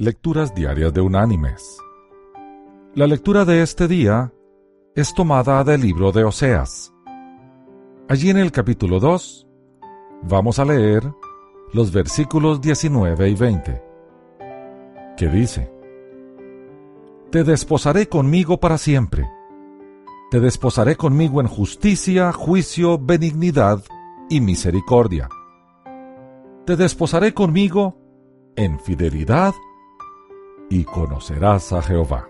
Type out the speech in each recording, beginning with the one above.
Lecturas Diarias de Unánimes. La lectura de este día es tomada del libro de Oseas. Allí en el capítulo 2 vamos a leer los versículos 19 y 20, que dice, Te desposaré conmigo para siempre, te desposaré conmigo en justicia, juicio, benignidad y misericordia. Te desposaré conmigo en fidelidad y conocerás a Jehová.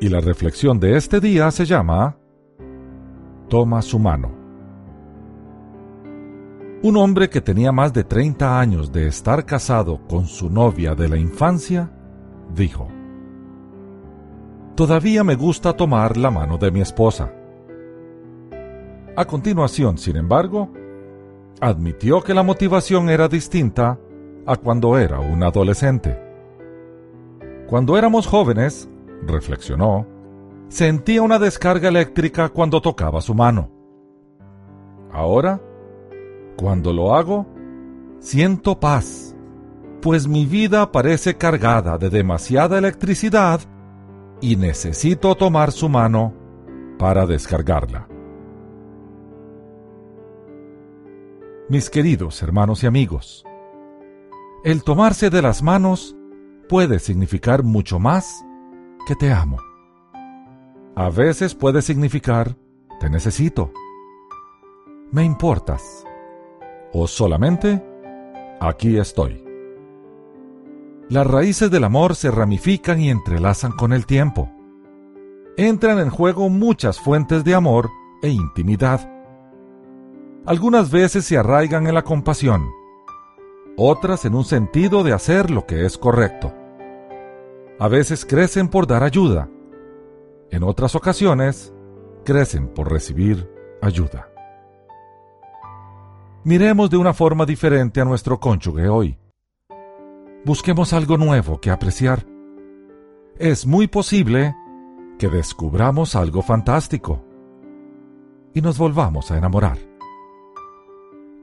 Y la reflexión de este día se llama Toma su mano. Un hombre que tenía más de 30 años de estar casado con su novia de la infancia, dijo, Todavía me gusta tomar la mano de mi esposa. A continuación, sin embargo, admitió que la motivación era distinta a cuando era un adolescente. Cuando éramos jóvenes, reflexionó, sentía una descarga eléctrica cuando tocaba su mano. Ahora, cuando lo hago, siento paz, pues mi vida parece cargada de demasiada electricidad y necesito tomar su mano para descargarla. Mis queridos hermanos y amigos, el tomarse de las manos puede significar mucho más que te amo. A veces puede significar te necesito, me importas o solamente aquí estoy. Las raíces del amor se ramifican y entrelazan con el tiempo. Entran en juego muchas fuentes de amor e intimidad. Algunas veces se arraigan en la compasión, otras en un sentido de hacer lo que es correcto. A veces crecen por dar ayuda, en otras ocasiones crecen por recibir ayuda. Miremos de una forma diferente a nuestro cónyuge hoy. Busquemos algo nuevo que apreciar. Es muy posible que descubramos algo fantástico y nos volvamos a enamorar.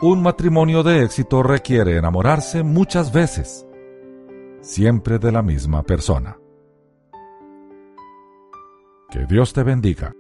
Un matrimonio de éxito requiere enamorarse muchas veces, siempre de la misma persona. Que Dios te bendiga.